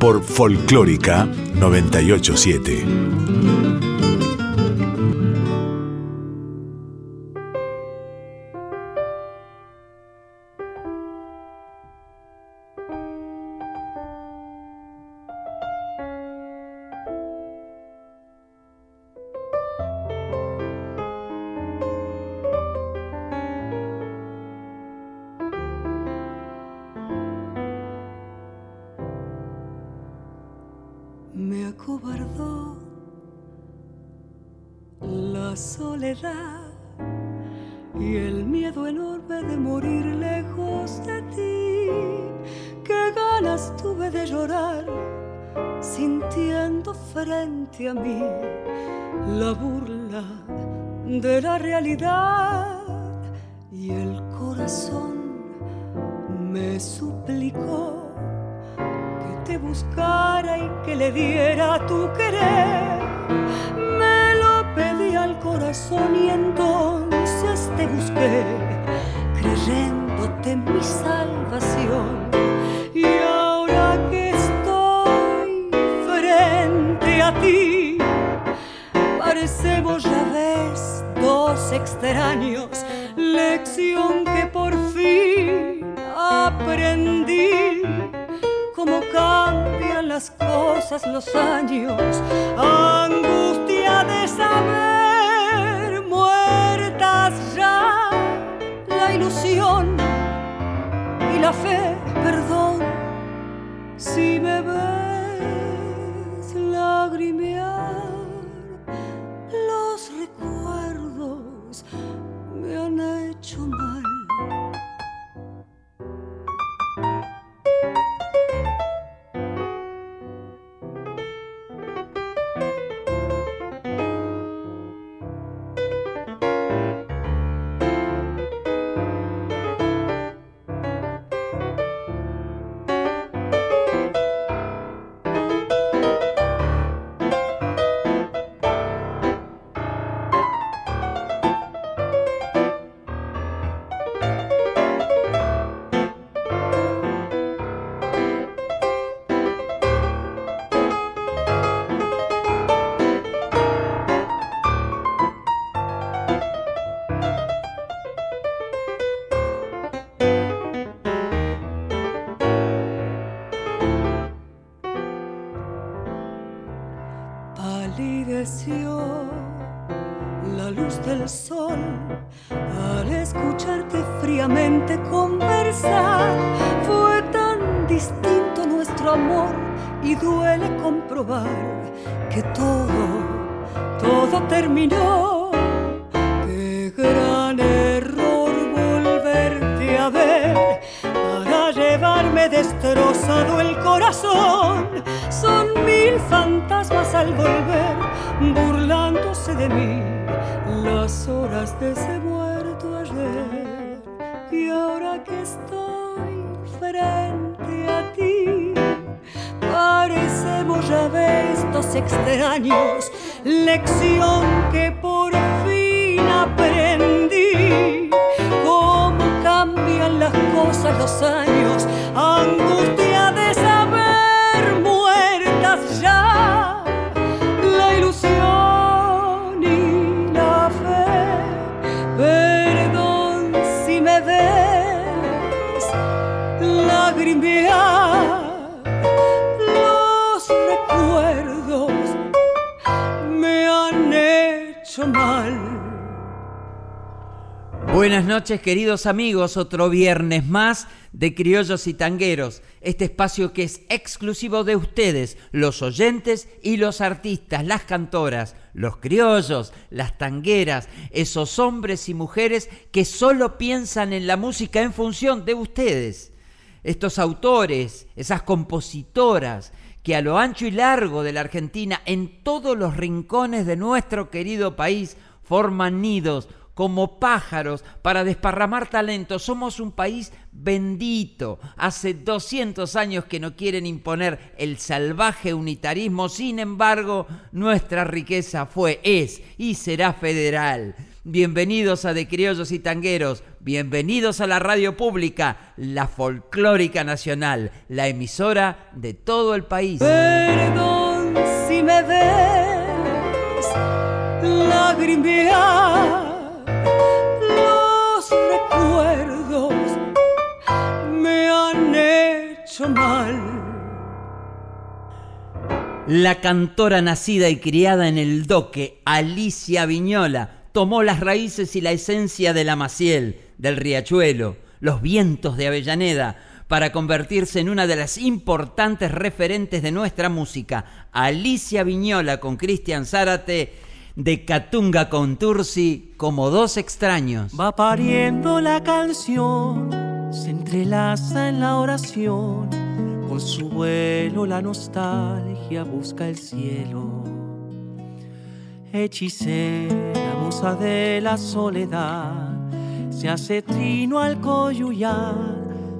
por Folclórica 987. soledad y el miedo enorme de morir lejos de ti. Qué ganas tuve de llorar sintiendo frente a mí la burla de la realidad y el corazón me suplicó que te buscara y que le diera tu querer corazón y entonces te busqué, creyéndote mi salvación. Y ahora que estoy frente a ti, parecemos ya ves dos extraños, lección que por fin aprendí cómo cambian las cosas, los años, angustia de saber la fe, perdón, si me ves lagrimear. la luz del sol al escucharte fríamente conversar. Fue tan distinto nuestro amor y duele comprobar que todo, todo terminó. Qué gran error volverte a ver para llevarme destrozado el corazón. Son mil fantasmas al volver burlándose de mí las horas de ese muerto ayer. Y ahora que estoy frente a ti, parecemos ya estos extraños, lección que por fin aprendí. Cómo cambian las cosas los años, angustia Buenas noches, queridos amigos. Otro viernes más de Criollos y Tangueros. Este espacio que es exclusivo de ustedes, los oyentes y los artistas, las cantoras, los criollos, las tangueras, esos hombres y mujeres que solo piensan en la música en función de ustedes. Estos autores, esas compositoras, que a lo ancho y largo de la Argentina, en todos los rincones de nuestro querido país, forman nidos, como pájaros para desparramar talento. Somos un país bendito. Hace 200 años que no quieren imponer el salvaje unitarismo, sin embargo, nuestra riqueza fue, es y será federal. Bienvenidos a De Criollos y Tangueros, bienvenidos a la radio pública, la folclórica nacional, la emisora de todo el país. Perdón si me ves lagrimear, La cantora nacida y criada en el doque, Alicia Viñola, tomó las raíces y la esencia de la Maciel, del Riachuelo, los vientos de Avellaneda, para convertirse en una de las importantes referentes de nuestra música. Alicia Viñola con Cristian Zárate, de Catunga con Tursi, como dos extraños. Va pariendo la canción, se entrelaza en la oración, con su vuelo la nostalgia busca el cielo hechicera, musa de la soledad, se hace trino al coyuyar,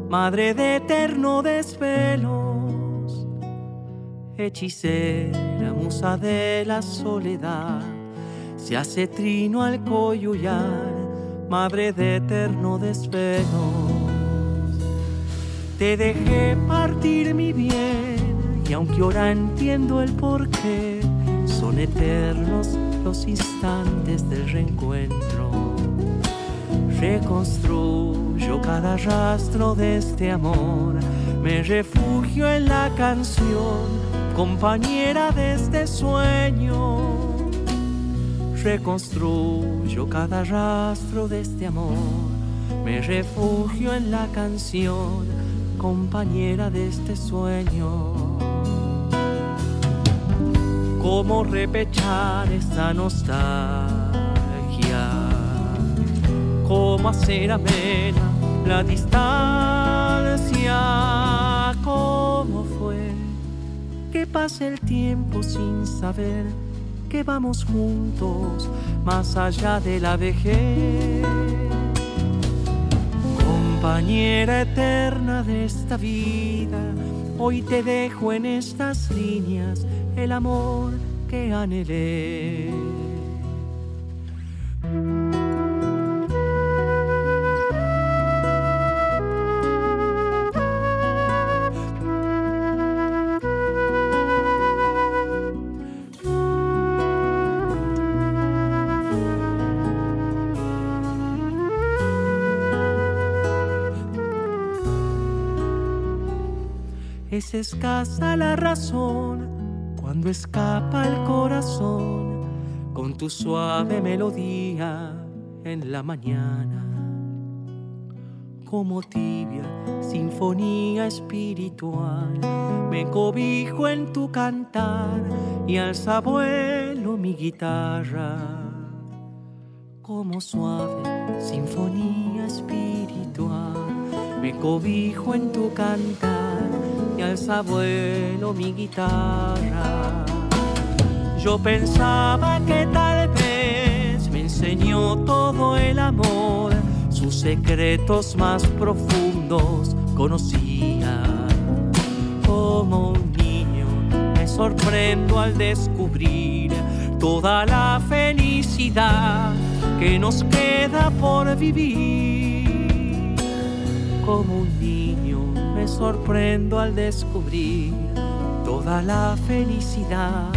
madre de eterno desvelos. Hechicera, musa de la soledad, se hace trino al coyuyar, madre de eterno desvelos. Te dejé partir mi bien, y aunque ahora entiendo el porqué, son eternos los instantes del reencuentro. Reconstruyo cada rastro de este amor, me refugio en la canción, compañera de este sueño. Reconstruyo cada rastro de este amor, me refugio en la canción, compañera de este sueño. Cómo repechar esta nostalgia, cómo hacer amena la distancia, cómo fue que pase el tiempo sin saber que vamos juntos más allá de la vejez. Compañera eterna de esta vida, hoy te dejo en estas líneas el amor que anhelé. Es escasa la razón cuando escapa el corazón con tu suave melodía en la mañana. Como tibia sinfonía espiritual, me cobijo en tu cantar y alza vuelo mi guitarra. Como suave sinfonía espiritual, me cobijo en tu cantar y alza mi guitarra. Yo pensaba que tal vez me enseñó todo el amor, sus secretos más profundos conocía. Como un niño me sorprendo al descubrir toda la felicidad que nos queda por vivir. Como un sorprendo al descubrir toda la felicidad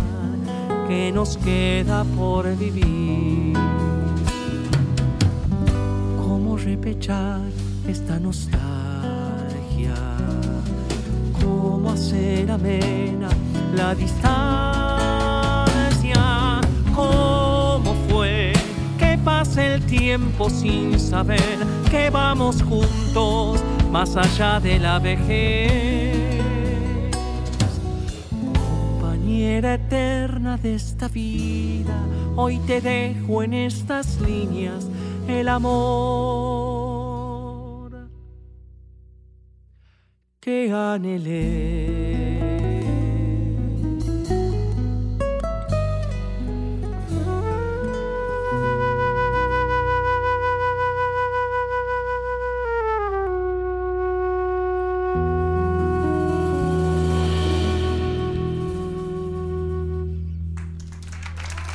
que nos queda por vivir. ¿Cómo repechar esta nostalgia? ¿Cómo hacer amena la distancia? ¿Cómo fue que pase el tiempo sin saber que vamos juntos más allá de la vejez? eterna de esta vida, hoy te dejo en estas líneas el amor que anhelé.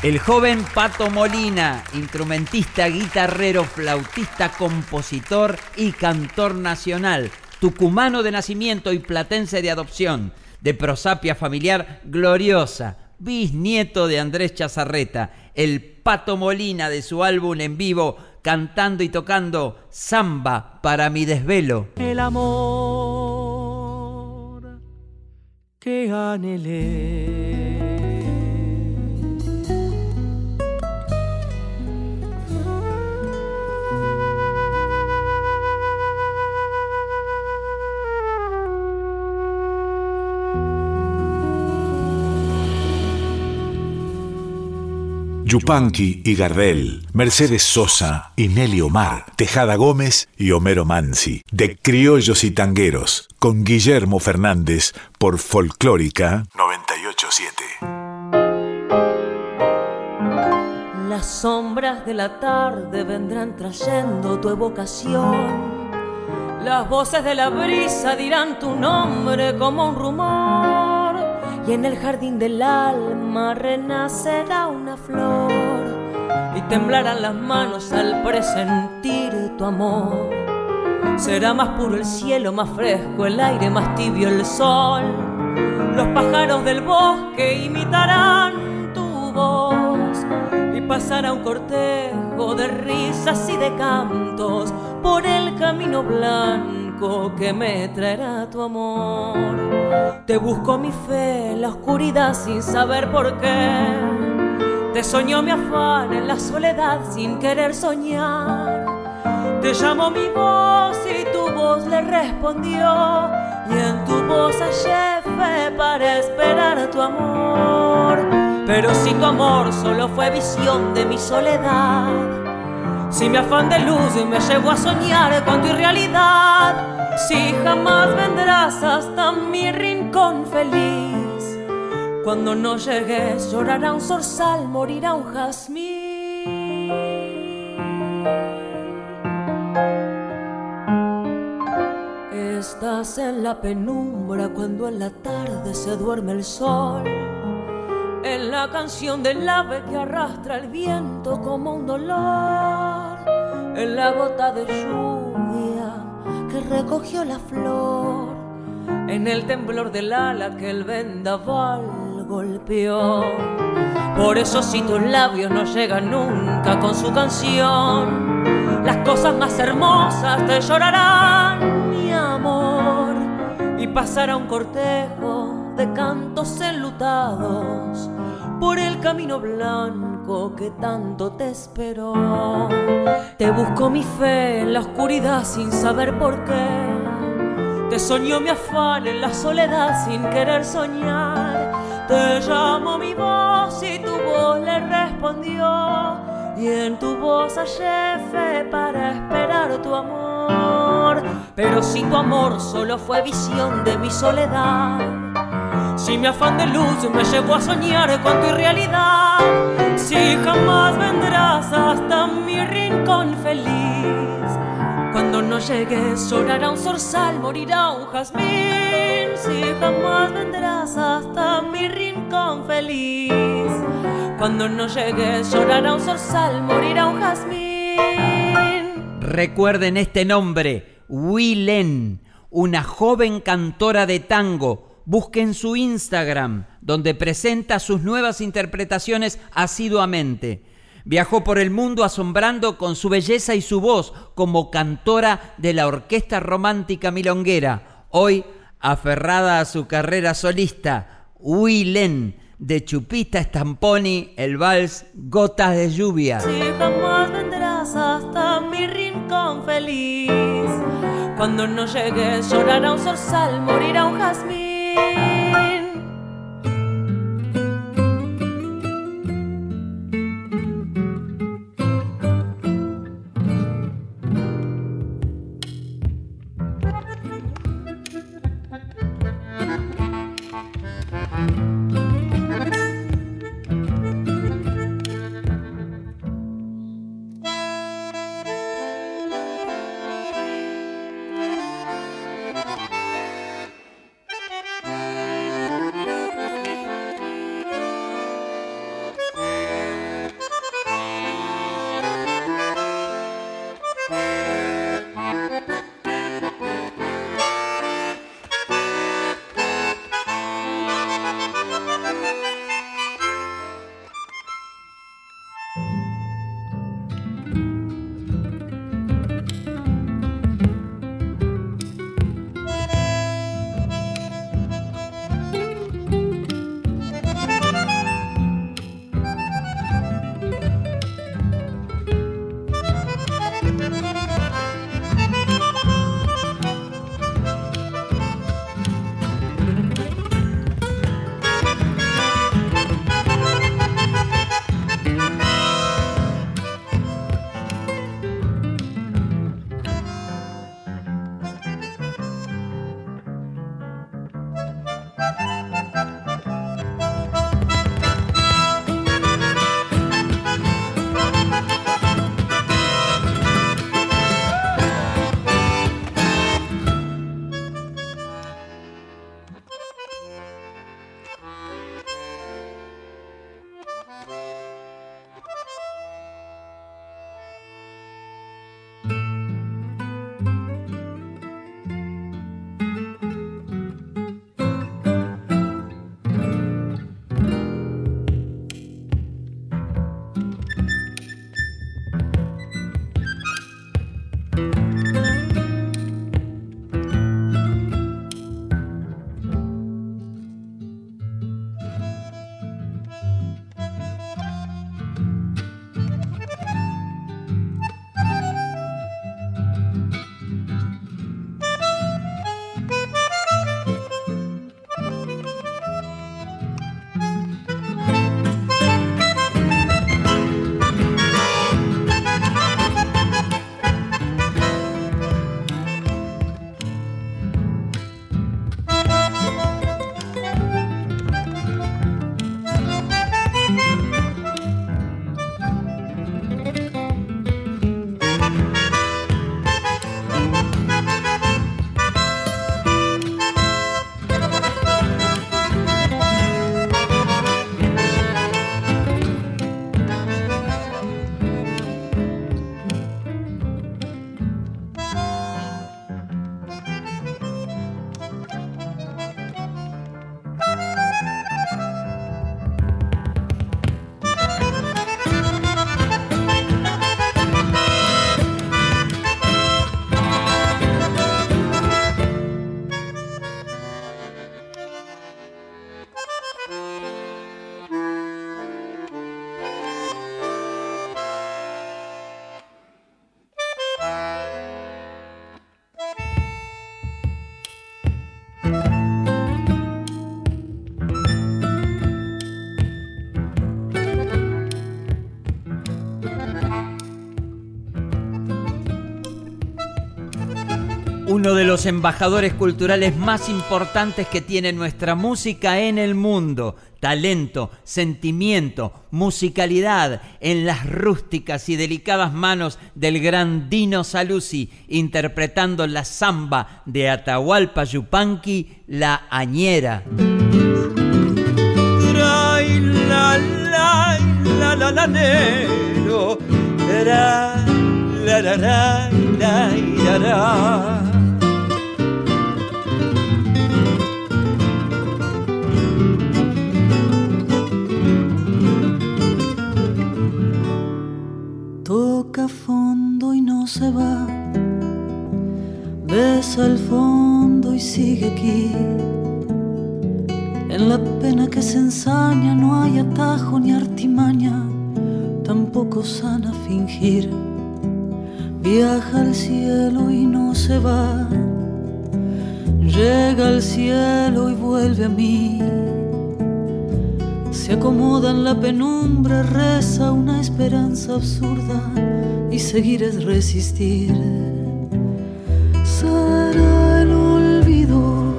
El joven Pato Molina, instrumentista, guitarrero, flautista, compositor y cantor nacional, tucumano de nacimiento y platense de adopción, de prosapia familiar gloriosa, bisnieto de Andrés Chazarreta, el Pato Molina de su álbum en vivo, cantando y tocando Samba para mi desvelo. El amor que anhelé Yupanqui y Gardel, Mercedes Sosa y Nelly Omar, Tejada Gómez y Homero Mansi, de Criollos y Tangueros, con Guillermo Fernández por Folclórica 987. Las sombras de la tarde vendrán trayendo tu evocación. Las voces de la brisa dirán tu nombre como un rumor y en el jardín del alma renacerá una flor y temblarán las manos al presentir tu amor. Será más puro el cielo, más fresco el aire, más tibio el sol. Los pájaros del bosque imitarán tu voz y pasará un cortejo de risas y de cantos por el camino blanco que me traerá tu amor. Te busco mi fe en la oscuridad sin saber por qué. Te soñó mi afán en la soledad sin querer soñar. Te llamó mi voz y tu voz le respondió. Y en tu voz hallé fe para esperar tu amor. Pero si tu amor solo fue visión de mi soledad. Si mi afán de luz me llevó a soñar con tu irrealidad si jamás vendrás hasta mi rincón feliz. Cuando no llegues llorará un zorzal, morirá un jazmín. Estás en la penumbra cuando en la tarde se duerme el sol. En la canción del ave que arrastra el viento como un dolor. En la gota de lluvia que recogió la flor. En el temblor del ala que el vendaval golpeó. Por eso si tus labios no llegan nunca con su canción, las cosas más hermosas te llorarán, mi amor, y pasará un cortejo de cantos enlutados por el camino blanco que tanto te esperó. Te busco mi fe en la oscuridad sin saber por qué. Te soñó mi afán en la soledad sin querer soñar. Te llamó mi voz y tu voz le respondió. Y en tu voz hallé fe para esperar tu amor. Pero si tu amor solo fue visión de mi soledad si mi afán de luz me llevó a soñar con tu irrealidad, si jamás vendrás hasta mi rincón feliz. Cuando no llegues llorará un zorzal, morirá un jazmín. Si jamás vendrás hasta mi rincón feliz. Cuando no llegues llorará un zorzal, morirá un jazmín. Recuerden este nombre, Willen, una joven cantora de tango busquen su Instagram, donde presenta sus nuevas interpretaciones asiduamente. Viajó por el mundo asombrando con su belleza y su voz como cantora de la Orquesta Romántica Milonguera. Hoy, aferrada a su carrera solista, Willen de Chupita Stamponi, el vals Gotas de Lluvia. Si jamás vendrás hasta mi rincón feliz, cuando no llegues llorará un zorzal, morirá un jazmín. You. Uno de los embajadores culturales más importantes que tiene nuestra música en el mundo. Talento, sentimiento, musicalidad en las rústicas y delicadas manos del gran Dino Saluzzi, interpretando la samba de Atahualpa Yupanqui, La Añera. Se va, besa el fondo y sigue aquí. En la pena que se ensaña no hay atajo ni artimaña, tampoco sana fingir Viaja al cielo y no se va. Llega al cielo y vuelve a mí. Se acomoda en la penumbra, reza una esperanza absurda y seguir es resistir. Será el olvido,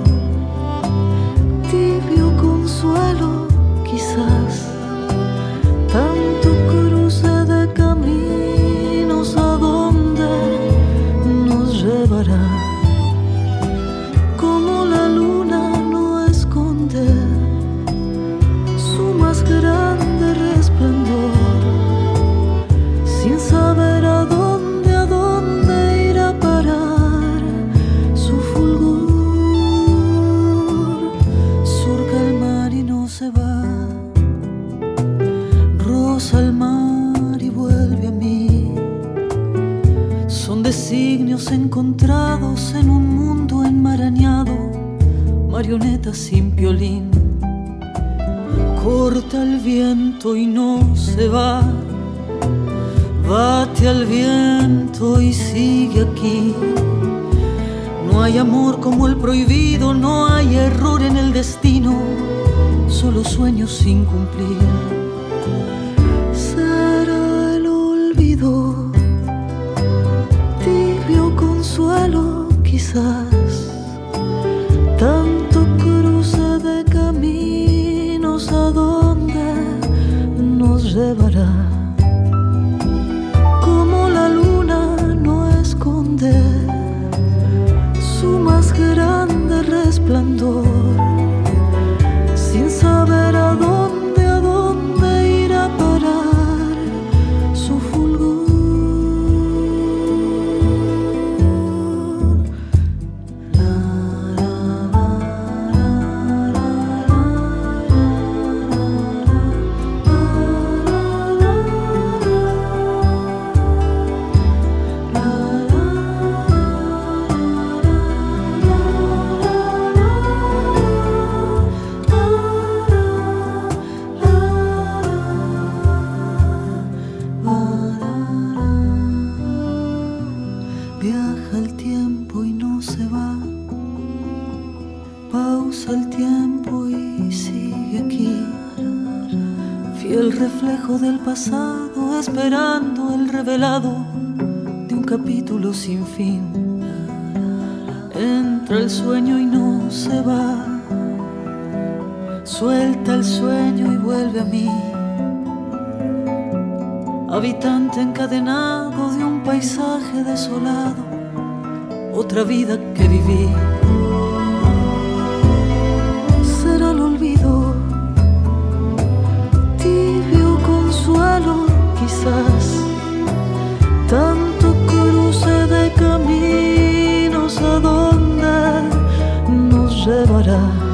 tibio consuelo, quizás del pasado, esperando el revelado capítulo sin fin. Entra el sueño y no se va. Suelta el sueño y vuelve a mí habitante encadenado de un paisaje desolado, otra vida que viví. Será el olvido, tibio consuelo quizás, de caminos a donde nos llevará.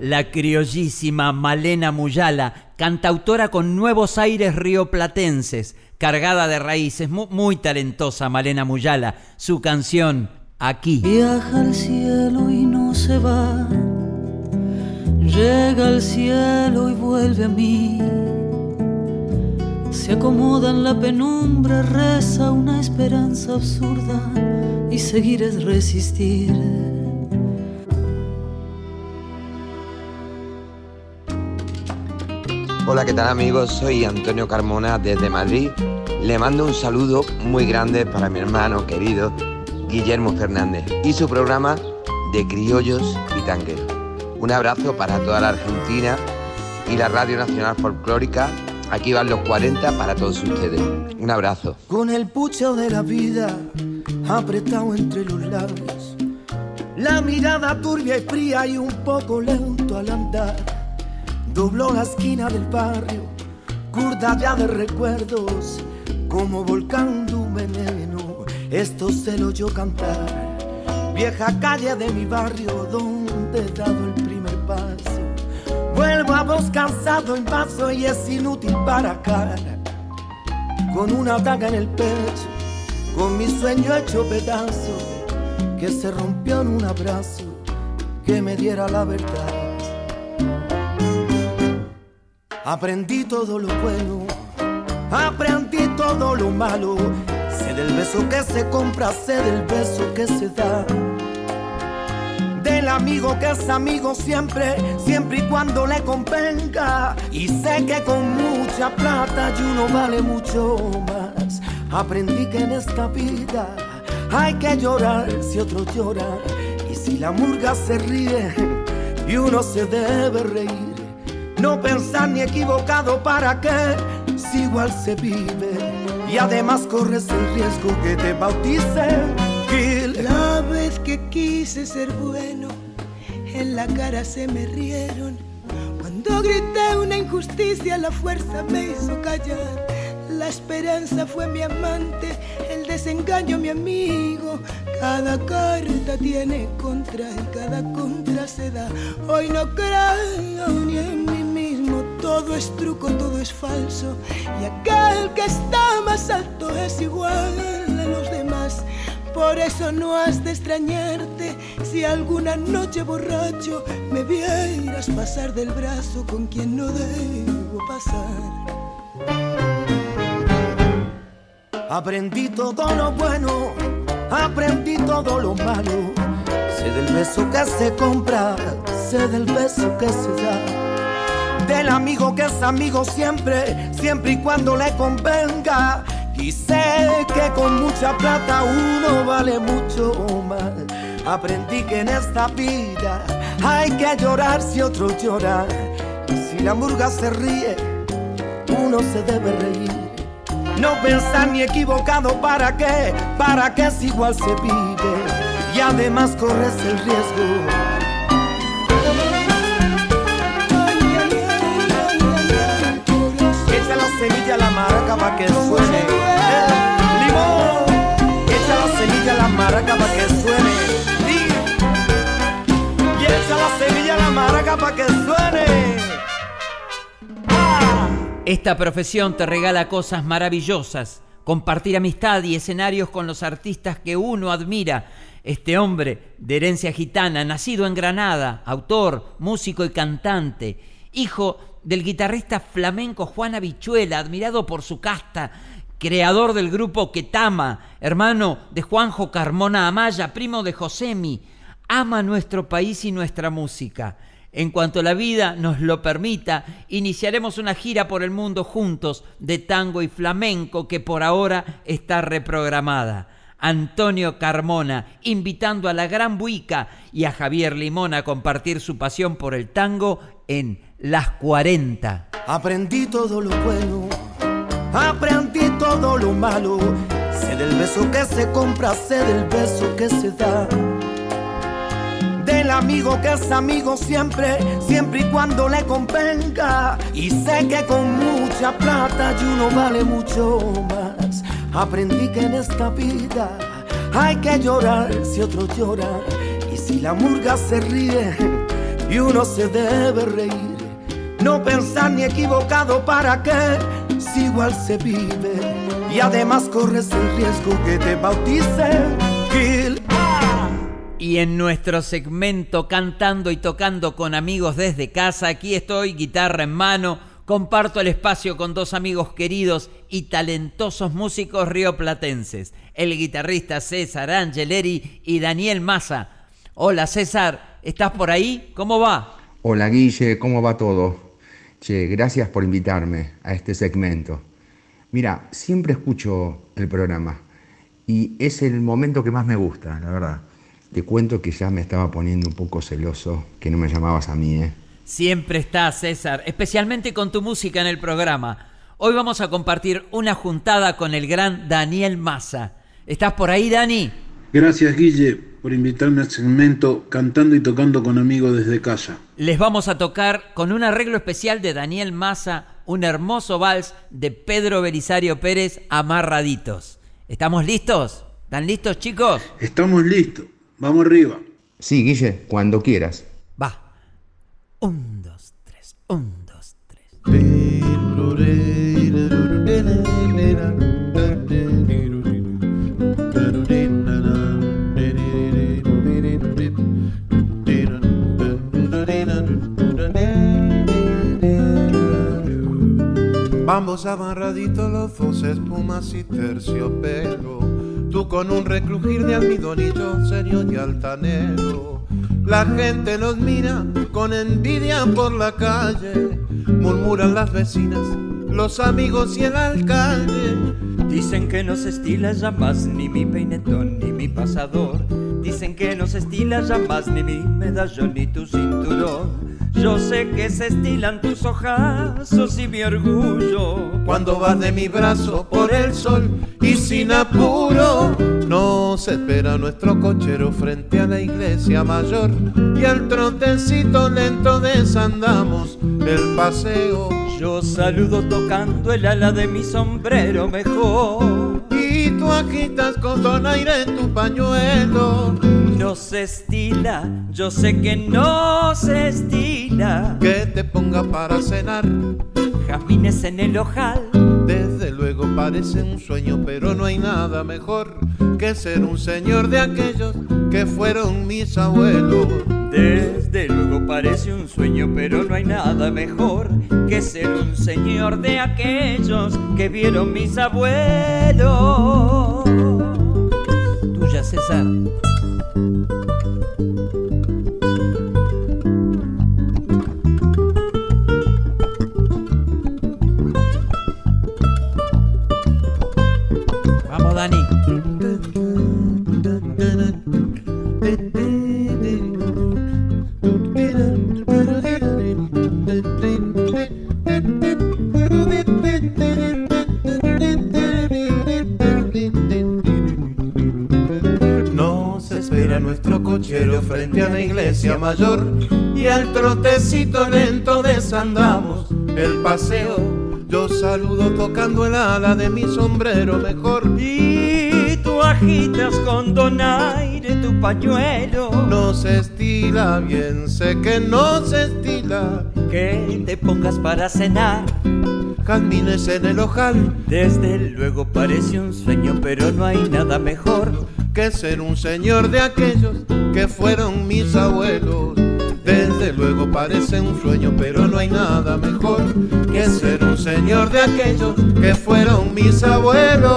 La criollísima Malena Muyala, cantautora con nuevos aires rioplatenses, cargada de raíces, muy, muy talentosa Malena Muyala. Su canción, Aquí. Viaja al cielo y no se va, llega al cielo y vuelve a mí. Se acomoda en la penumbra, reza una esperanza absurda y seguir es resistir. Hola, ¿qué tal amigos? Soy Antonio Carmona desde Madrid. Le mando un saludo muy grande para mi hermano querido Guillermo Fernández y su programa de criollos y tangueros. Un abrazo para toda la Argentina y la Radio Nacional Folclórica. Aquí van los 40 para todos ustedes. Un abrazo. Con el pucho de la vida apretado entre los labios, la mirada turbia y fría y un poco lento al andar dobló la esquina del barrio, curda ya de recuerdos, como volcando un veneno, esto se lo oyó cantar. Vieja calle de mi barrio, donde he dado el primer paso. Vuelvo a vos cansado en paso y es inútil para cara. Con una daga en el pecho, con mi sueño hecho pedazo, que se rompió en un abrazo que me diera la verdad. Aprendí todo lo bueno, aprendí todo lo malo. Sé del beso que se compra, sé del beso que se da. Del amigo que es amigo siempre, siempre y cuando le convenga. Y sé que con mucha plata y uno vale mucho más. Aprendí que en esta vida hay que llorar si otro llora. Y si la murga se ríe y uno se debe reír. No pensar ni equivocado para qué, si igual se vive. Y además corres el riesgo que te bauticen. La vez que quise ser bueno, en la cara se me rieron. Cuando grité una injusticia, la fuerza me hizo callar. La esperanza fue mi amante, el desengaño mi amigo. Cada carta tiene contra y cada contra se da. Hoy no creo ni en mí todo es truco, todo es falso. Y aquel que está más alto es igual a los demás. Por eso no has de extrañarte si alguna noche borracho me vieras pasar del brazo con quien no debo pasar. Aprendí todo lo bueno, aprendí todo lo malo. Sé del beso que se compra, sé del beso que se da. Del amigo que es amigo siempre, siempre y cuando le convenga. Y sé que con mucha plata uno vale mucho más. Aprendí que en esta vida hay que llorar si otro llora. Y si la murga se ríe, uno se debe reír. No pensar ni equivocado para qué, para qué si igual se vive y además corres el riesgo. Semilla a la maraca para que suene. Eh, limón, echa la semilla a la maraca para que suene. Y echa la semilla a la maraca para que suene. Esta profesión te regala cosas maravillosas, compartir amistad y escenarios con los artistas que uno admira. Este hombre de herencia gitana, nacido en Granada, autor, músico y cantante, hijo del guitarrista flamenco Juan Abichuela, admirado por su casta, creador del grupo Ketama, hermano de Juanjo Carmona Amaya, primo de Josemi, ama nuestro país y nuestra música. En cuanto la vida nos lo permita, iniciaremos una gira por el mundo juntos de tango y flamenco que por ahora está reprogramada. Antonio Carmona, invitando a la Gran Buica y a Javier Limón a compartir su pasión por el tango en Las 40. Aprendí todo lo bueno, aprendí todo lo malo. Sé del beso que se compra, sé del beso que se da del amigo que es amigo siempre, siempre y cuando le convenga. Y sé que con mucha plata y uno vale mucho más. Aprendí que en esta vida hay que llorar si otro llora. Y si la murga se ríe y uno se debe reír. No pensar ni equivocado para qué, si igual se vive y además corres el riesgo que te bauticen. Kill. Y en nuestro segmento Cantando y Tocando con amigos desde casa, aquí estoy, guitarra en mano, comparto el espacio con dos amigos queridos y talentosos músicos rioplatenses, el guitarrista César Angeleri y Daniel Massa. Hola César, ¿estás por ahí? ¿Cómo va? Hola Guille, ¿cómo va todo? Che, gracias por invitarme a este segmento. Mira, siempre escucho el programa y es el momento que más me gusta, la verdad. Te cuento que ya me estaba poniendo un poco celoso que no me llamabas a mí, ¿eh? Siempre está, César, especialmente con tu música en el programa. Hoy vamos a compartir una juntada con el gran Daniel Massa. ¿Estás por ahí, Dani? Gracias, Guille, por invitarme al segmento Cantando y Tocando con Amigos desde casa. Les vamos a tocar con un arreglo especial de Daniel Massa un hermoso vals de Pedro Belisario Pérez, Amarraditos. ¿Estamos listos? ¿Están listos, chicos? Estamos listos. Vamos arriba. Sí, Guille, cuando quieras. Va. Un, dos, tres. Un, dos, tres. Vamos amarraditos los dos, espumas y terciopelo. Tú con un recrujir de almidón y yo serio y altanero. La gente nos mira con envidia por la calle. Murmuran las vecinas, los amigos y el alcalde. Dicen que no se estila ya más ni mi peinetón ni mi pasador. Dicen que no se estila ya más ni mi medallón ni tu cinturón. Yo sé que se estilan tus ojazos y mi orgullo. Cuando vas de mi brazo por el sol y sin apuro, nos espera nuestro cochero frente a la iglesia mayor. Y al trotecito lento desandamos el paseo. Yo saludo tocando el ala de mi sombrero mejor. Tú agitas con donaire tu pañuelo. No se estila, yo sé que no se estila. Que te ponga para cenar. Jazmines en el ojal. Desde luego parece un sueño, pero no hay nada mejor que ser un señor de aquellos que fueron mis abuelos. Desde luego parece un sueño, pero no hay nada mejor que ser un señor de aquellos que vieron mis abuelos. Tuya, César. Mayor y al trotecito lento desandamos el paseo. Yo saludo tocando el ala de mi sombrero mejor Y tú agitas con donaire tu pañuelo. no se estila bien, sé que no se estila. Que te pongas para cenar. Jazmines en el ojal Desde luego parece un sueño, pero no hay nada mejor. que ser un señor de aquellos que fueron mis abuelos. Desde luego parece un sueño, pero no hay nada mejor que ser un señor de aquellos que fueron mis abuelos.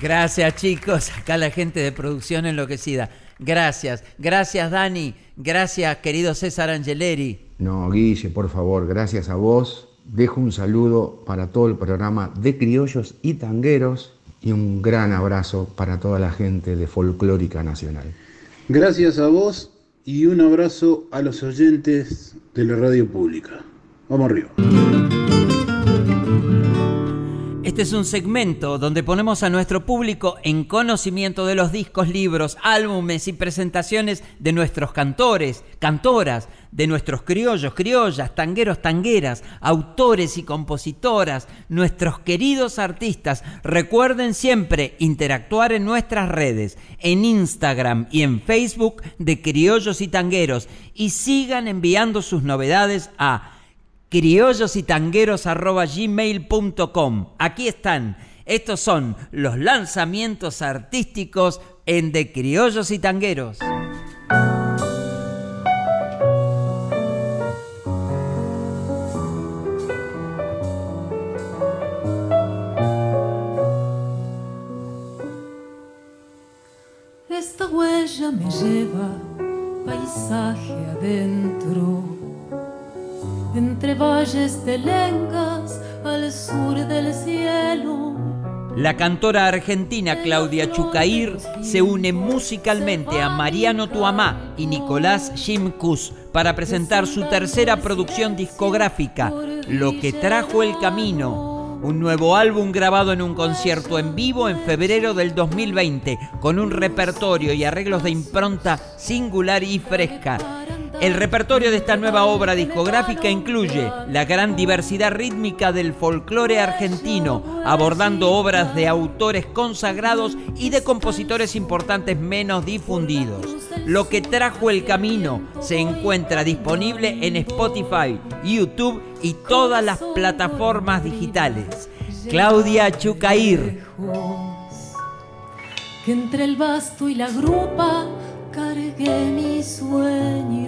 Gracias, chicos. Acá la gente de producción enloquecida. Gracias. Gracias, Dani. Gracias, querido César Angeleri. No, Guille, por favor, gracias a vos. Dejo un saludo para todo el programa de criollos y tangueros y un gran abrazo para toda la gente de Folclórica Nacional. Gracias a vos y un abrazo a los oyentes de la radio pública. Vamos arriba. Este es un segmento donde ponemos a nuestro público en conocimiento de los discos, libros, álbumes y presentaciones de nuestros cantores, cantoras, de nuestros criollos, criollas, tangueros, tangueras, autores y compositoras, nuestros queridos artistas. Recuerden siempre interactuar en nuestras redes, en Instagram y en Facebook de Criollos y Tangueros y sigan enviando sus novedades a criollosytangueros.gmail.com. Aquí están. Estos son los lanzamientos artísticos en De Criollos y Tangueros. Esta huella me lleva paisaje adentro entre valles de lengas al sur del cielo. La cantora argentina Claudia Chucair se une musicalmente a Mariano Tuamá y Nicolás Shimkus para presentar su tercera producción discográfica, Lo que trajo el camino, un nuevo álbum grabado en un concierto en vivo en febrero del 2020, con un repertorio y arreglos de impronta singular y fresca. El repertorio de esta nueva obra discográfica incluye la gran diversidad rítmica del folclore argentino, abordando obras de autores consagrados y de compositores importantes menos difundidos. Lo que trajo el camino se encuentra disponible en Spotify, YouTube y todas las plataformas digitales. Claudia Chucair. Que entre el basto y la grupa cargué mis sueños.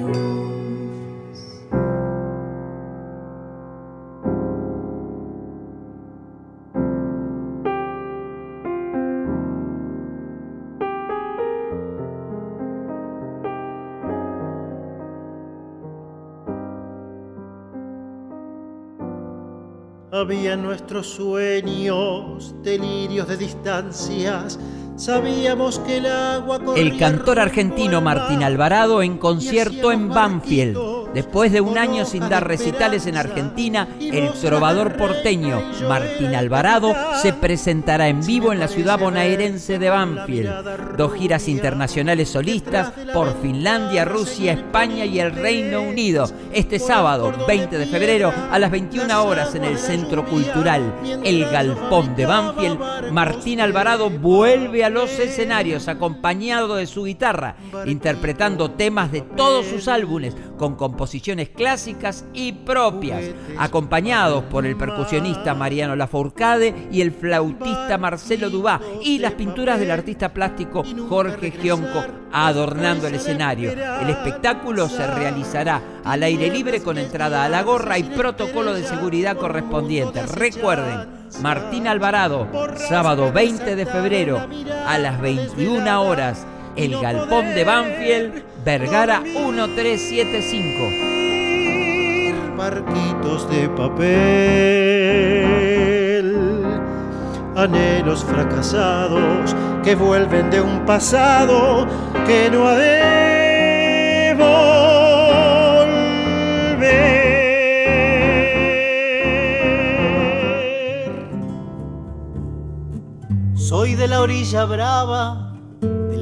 Nuestros sueños, delirios de distancias, Sabíamos que el agua El cantor argentino Martín Alvarado en concierto en Banfield. Después de un año sin dar recitales en Argentina, el trovador porteño Martín Alvarado se presentará en vivo en la ciudad bonaerense de Banfield. Dos giras internacionales solistas por Finlandia, Rusia, España y el Reino Unido. Este sábado, 20 de febrero, a las 21 horas en el Centro Cultural El Galpón de Banfield, Martín Alvarado vuelve a los escenarios acompañado de su guitarra, interpretando temas de todos sus álbumes con composiciones clásicas y propias, acompañados por el percusionista Mariano Lafourcade y el flautista Marcelo Dubá y las pinturas del artista plástico Jorge Gionco adornando el escenario. El espectáculo se realizará al aire libre con entrada a la gorra y protocolo de seguridad correspondiente. Recuerden, Martín Alvarado, sábado 20 de febrero a las 21 horas, el Galpón de Banfield, Vergara 1375. Barquitos de papel, anhelos fracasados que vuelven de un pasado que no ha de Soy de la orilla brava,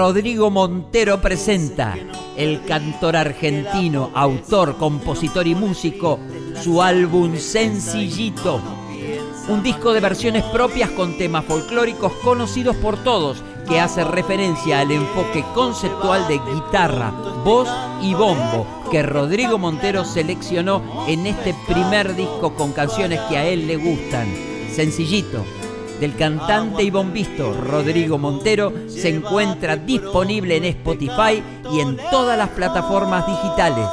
Rodrigo Montero presenta el cantor argentino, autor, compositor y músico, su álbum Sencillito. Un disco de versiones propias con temas folclóricos conocidos por todos, que hace referencia al enfoque conceptual de guitarra, voz y bombo que Rodrigo Montero seleccionó en este primer disco con canciones que a él le gustan. Sencillito, del cantante y bombisto Rodrigo Montero se encuentra disponible en Spotify y en todas las plataformas digitales.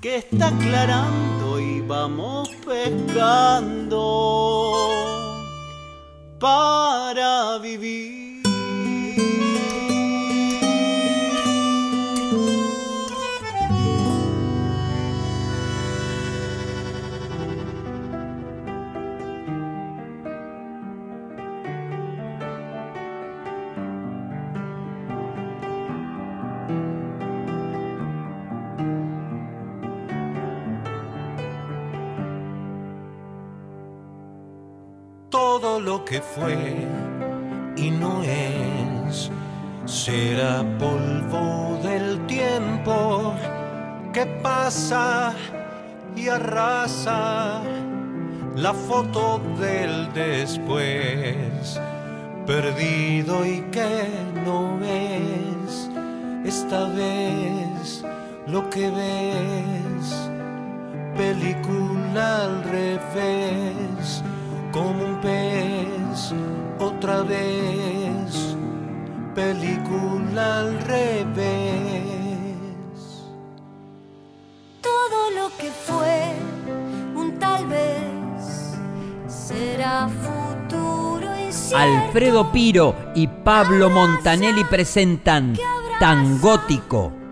Que está aclarando y vamos pescando para vivir. Todo lo que fue y no es. Será polvo del tiempo que pasa y arrasa la foto del después perdido y que no es esta vez lo que ves película al revés como un pez otra vez, película al revés. Todo lo que fue un tal vez será futuro. Alfredo Piro y Pablo Montanelli presentan Tangótico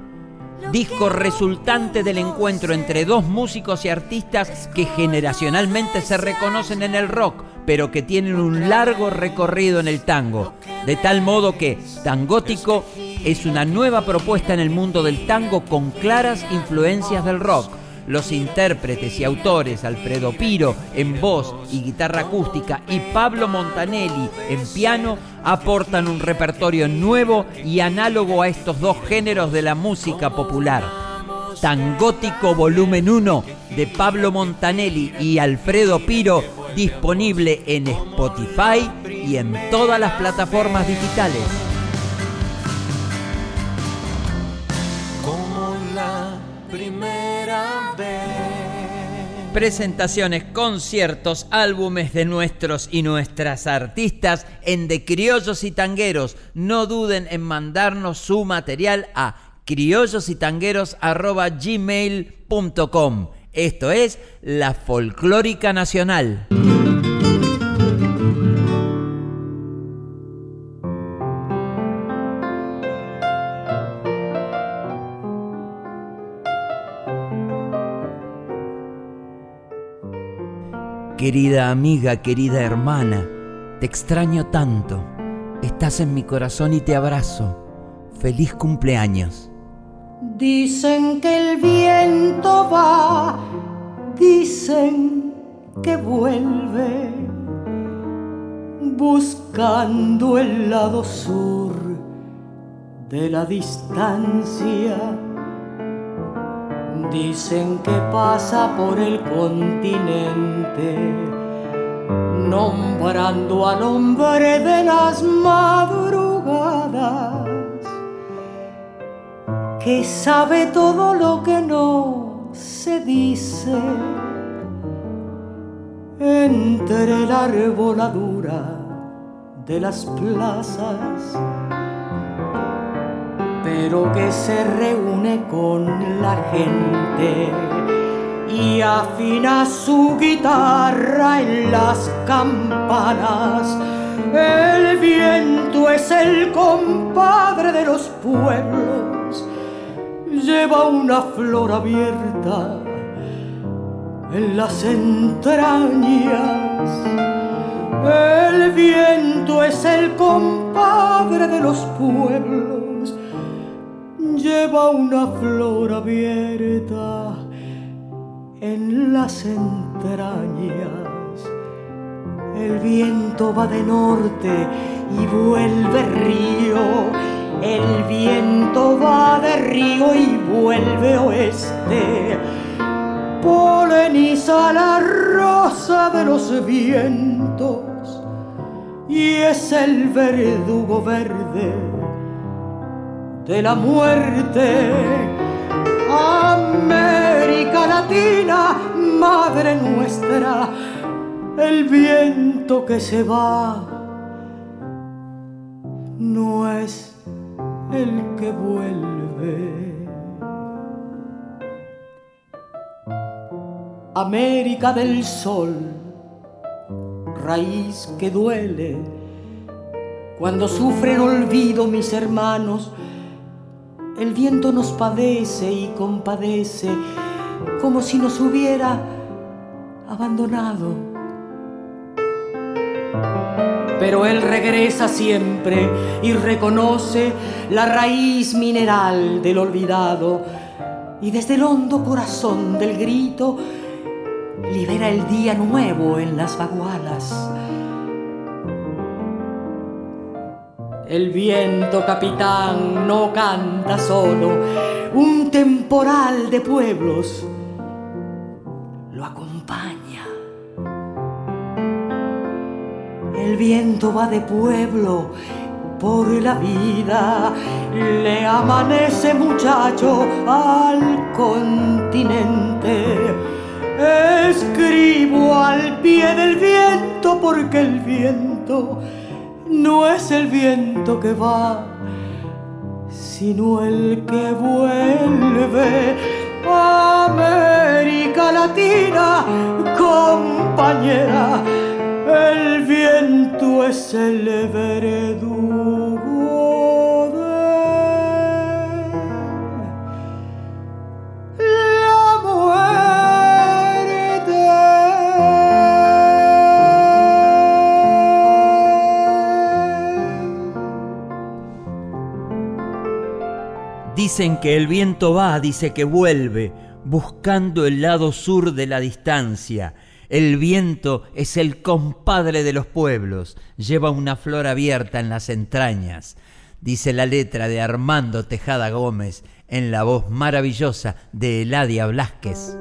disco resultante del encuentro entre dos músicos y artistas que generacionalmente se reconocen en el rock, pero que tienen un largo recorrido en el tango. De tal modo que Tangótico es una nueva propuesta en el mundo del tango con claras influencias del rock los intérpretes y autores Alfredo Piro en voz y guitarra acústica y Pablo Montanelli en piano aportan un repertorio nuevo y análogo a estos dos géneros de la música popular. Tangótico Volumen 1 de Pablo Montanelli y Alfredo Piro disponible en Spotify y en todas las plataformas digitales. Presentaciones, conciertos, álbumes de nuestros y nuestras artistas en De Criollos y Tangueros. No duden en mandarnos su material a criollosytangueros.gmail.com. Esto es La Folclórica Nacional. Querida amiga, querida hermana, te extraño tanto. Estás en mi corazón y te abrazo. Feliz cumpleaños. Dicen que el viento va, dicen que vuelve, buscando el lado sur de la distancia Dicen que pasa por el continente, nombrando al hombre de las madrugadas, que sabe todo lo que no se dice. Entre la arboladura de las plazas pero que se reúne con la gente y afina su guitarra en las campanas. El viento es el compadre de los pueblos, lleva una flor abierta en las entrañas. El viento es el compadre de los pueblos lleva una flor abierta en las entrañas. El viento va de norte y vuelve río. El viento va de río y vuelve oeste. Poleniza la rosa de los vientos y es el verdugo verde de la muerte. América Latina, Madre nuestra, el viento que se va no es el que vuelve. América del Sol, raíz que duele, cuando sufren olvido mis hermanos, el viento nos padece y compadece como si nos hubiera abandonado. Pero él regresa siempre y reconoce la raíz mineral del olvidado y desde el hondo corazón del grito libera el día nuevo en las vagualas El viento capitán no canta solo, un temporal de pueblos lo acompaña. El viento va de pueblo por la vida, le amanece muchacho al continente. Escribo al pie del viento porque el viento no es el viento que va, sino el que vuelve. América Latina, compañera, el viento es el Dicen que el viento va, dice que vuelve, buscando el lado sur de la distancia. El viento es el compadre de los pueblos, lleva una flor abierta en las entrañas. Dice la letra de Armando Tejada Gómez en la voz maravillosa de Eladia Blasquez.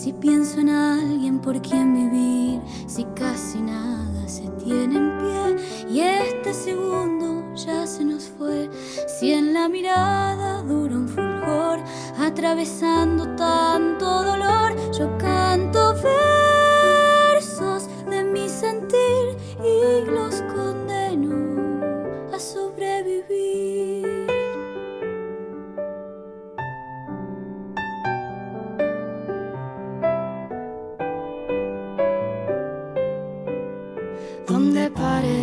Si pienso en alguien por quien vivir, si casi nada se tiene en pie y este segundo ya se nos fue, si en la mirada dura un fulgor, atravesando tanto dolor, yo canto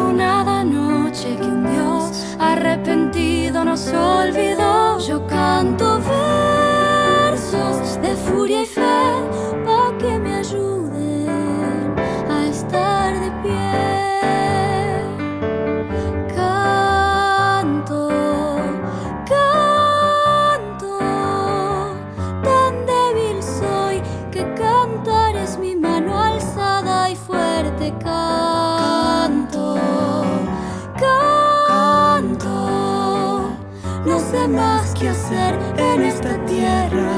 La infortunada noche que un Dios arrepentido nos olvidó. Qué hacer en esta tierra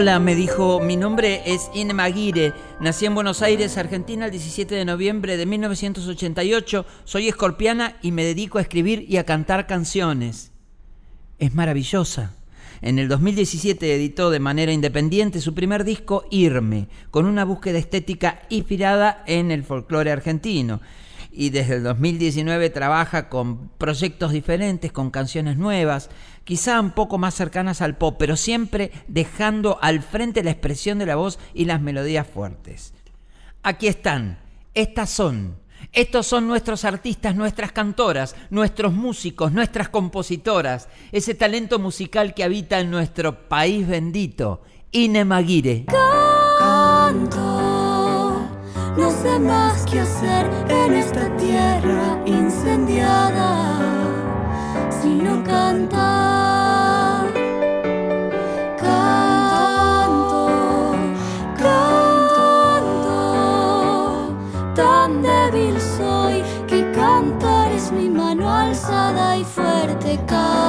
Hola, me dijo, mi nombre es Ine Maguire, nací en Buenos Aires, Argentina, el 17 de noviembre de 1988, soy escorpiana y me dedico a escribir y a cantar canciones. Es maravillosa. En el 2017 editó de manera independiente su primer disco, Irme, con una búsqueda estética inspirada en el folclore argentino. Y desde el 2019 trabaja con proyectos diferentes, con canciones nuevas, quizá un poco más cercanas al pop, pero siempre dejando al frente la expresión de la voz y las melodías fuertes. Aquí están, estas son, estos son nuestros artistas, nuestras cantoras, nuestros músicos, nuestras compositoras, ese talento musical que habita en nuestro país bendito, Ine Maguire. Canto, no sé más qué hacer en esta tierra incendiada, sino cantar. Fuerte canto.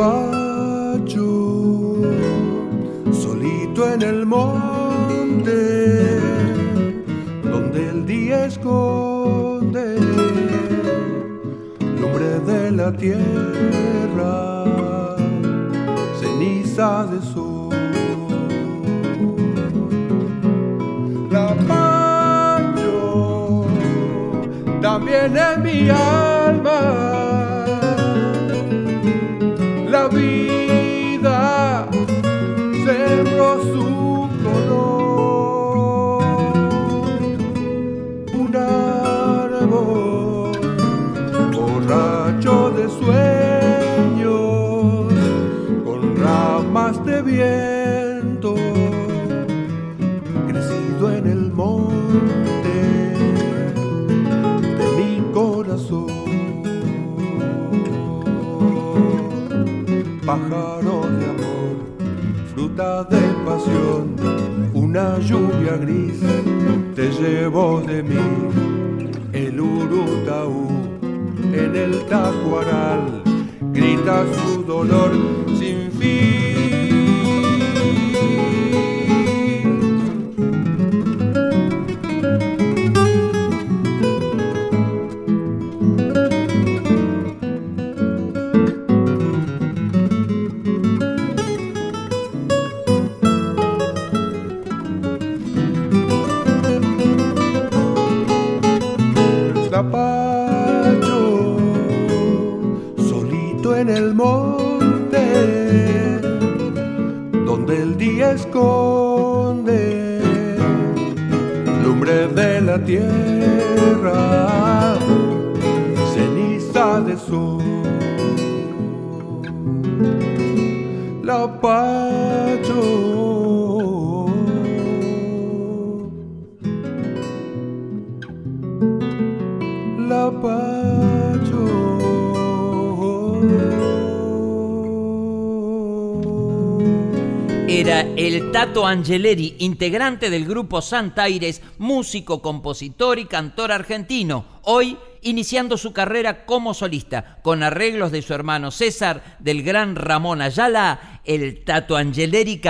La llevó Angeleri, integrante del grupo Santaires, músico, compositor y cantor argentino. Hoy iniciando su carrera como solista, con arreglos de su hermano César, del gran Ramón Ayala, el Tato Angeleri